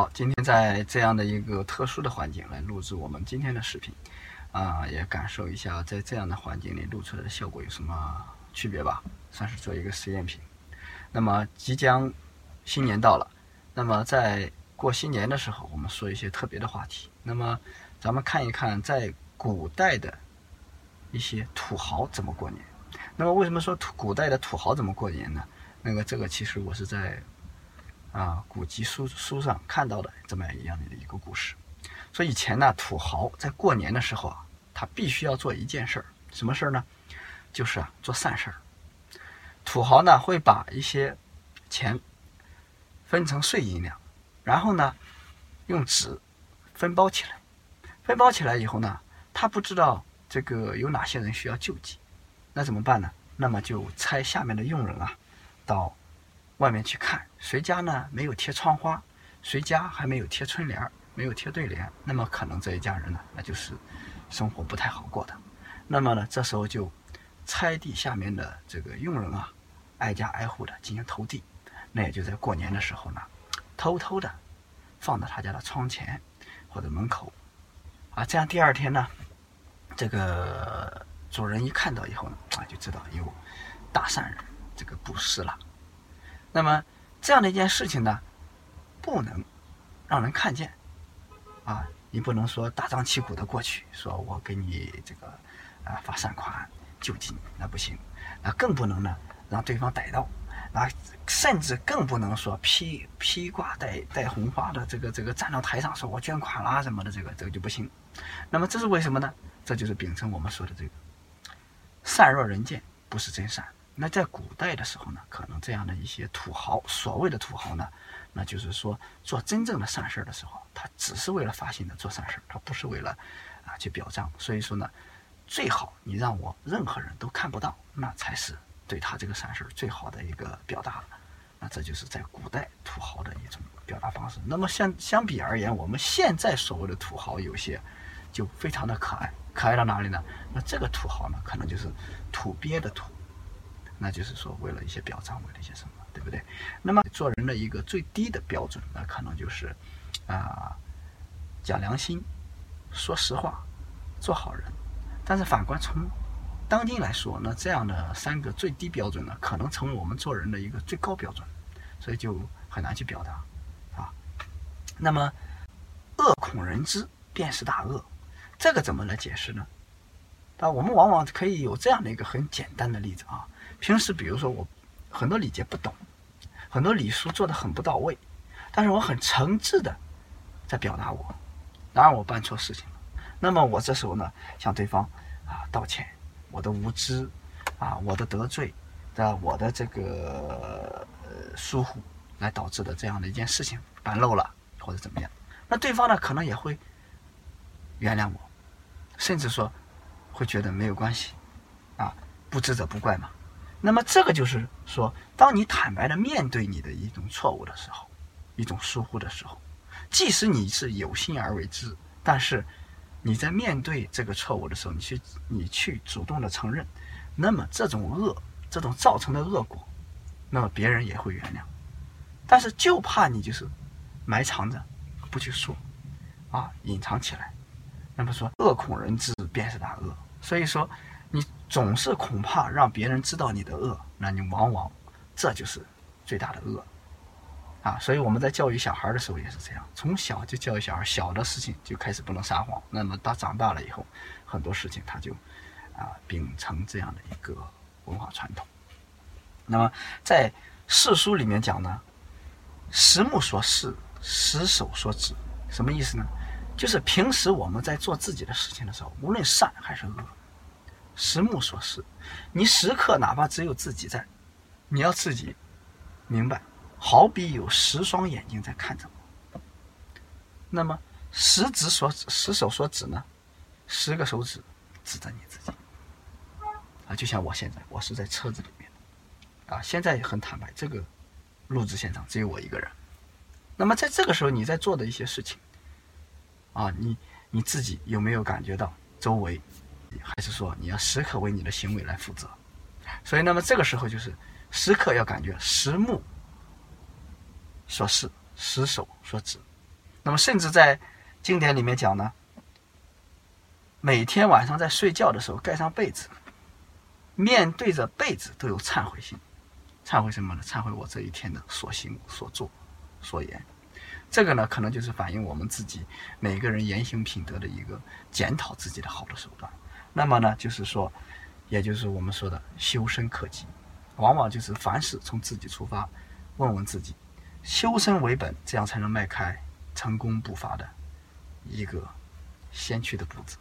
好，今天在这样的一个特殊的环境来录制我们今天的视频，啊，也感受一下在这样的环境里录出来的效果有什么区别吧，算是做一个实验品。那么即将新年到了，那么在过新年的时候，我们说一些特别的话题。那么咱们看一看在古代的一些土豪怎么过年。那么为什么说土古代的土豪怎么过年呢？那个这个其实我是在。啊，古籍书书上看到的这么样一样的一个故事，说以前呢，土豪在过年的时候啊，他必须要做一件事儿，什么事儿呢？就是啊，做善事儿。土豪呢会把一些钱分成碎银两，然后呢用纸分包起来，分包起来以后呢，他不知道这个有哪些人需要救济，那怎么办呢？那么就差下面的佣人啊，到。外面去看，谁家呢没有贴窗花，谁家还没有贴春联没有贴对联，那么可能这一家人呢，那就是生活不太好过的。那么呢，这时候就拆地下面的这个佣人啊，挨家挨户的进行投递，那也就在过年的时候呢，偷偷的放到他家的窗前或者门口，啊，这样第二天呢，这个主人一看到以后呢，啊，就知道有大善人这个布施了。那么这样的一件事情呢，不能让人看见，啊，你不能说大张旗鼓的过去，说我给你这个啊发善款救济，那不行，那更不能呢让对方逮到，啊，甚至更不能说披披挂带带红花的这个这个站到台上说我捐款啦什么的，这个这个就不行。那么这是为什么呢？这就是秉承我们说的这个善若人见，不是真善。那在古代的时候呢，可能这样的一些土豪，所谓的土豪呢，那就是说做真正的善事的时候，他只是为了发心的做善事他不是为了啊去表彰。所以说呢，最好你让我任何人都看不到，那才是对他这个善事最好的一个表达。那这就是在古代土豪的一种表达方式。那么相相比而言，我们现在所谓的土豪有些就非常的可爱，可爱到哪里呢？那这个土豪呢，可能就是土鳖的土。那就是说，为了一些表彰，为了一些什么，对不对？那么做人的一个最低的标准，那可能就是，啊，讲良心，说实话，做好人。但是反观从当今来说，那这样的三个最低标准呢，可能成为我们做人的一个最高标准，所以就很难去表达，啊。那么，恶恐人知，便是大恶，这个怎么来解释呢？啊，我们往往可以有这样的一个很简单的例子啊。平时比如说我很多礼节不懂，很多礼数做的很不到位，但是我很诚挚的在表达我，然而我办错事情了，那么我这时候呢向对方啊道歉，我的无知啊我的得罪的我的这个疏忽来导致的这样的一件事情办漏了或者怎么样，那对方呢可能也会原谅我，甚至说会觉得没有关系啊不知者不怪嘛。那么这个就是说，当你坦白的面对你的一种错误的时候，一种疏忽的时候，即使你是有心而为之，但是你在面对这个错误的时候，你去你去主动的承认，那么这种恶，这种造成的恶果，那么别人也会原谅。但是就怕你就是埋藏着不去说，啊，隐藏起来，那么说恶恐人知，便是大恶。所以说。总是恐怕让别人知道你的恶，那你往往这就是最大的恶啊！所以我们在教育小孩的时候也是这样，从小就教育小孩，小的事情就开始不能撒谎。那么他长大了以后，很多事情他就啊秉承这样的一个文化传统。那么在四书里面讲呢，十目所视，十手所指，什么意思呢？就是平时我们在做自己的事情的时候，无论善还是恶。实目所视，你时刻哪怕只有自己在，你要自己明白，好比有十双眼睛在看着我。那么十指所指，十手所指呢？十个手指指着你自己啊，就像我现在，我是在车子里面啊。现在很坦白，这个录制现场只有我一个人。那么在这个时候，你在做的一些事情啊，你你自己有没有感觉到周围？还是说你要时刻为你的行为来负责，所以那么这个时候就是时刻要感觉实目所视，实手所指，那么甚至在经典里面讲呢，每天晚上在睡觉的时候盖上被子，面对着被子都有忏悔心，忏悔什么呢？忏悔我这一天的所行所做所言。这个呢，可能就是反映我们自己每个人言行品德的一个检讨自己的好的手段。那么呢，就是说，也就是我们说的修身克己，往往就是凡事从自己出发，问问自己，修身为本，这样才能迈开成功步伐的一个先驱的步子。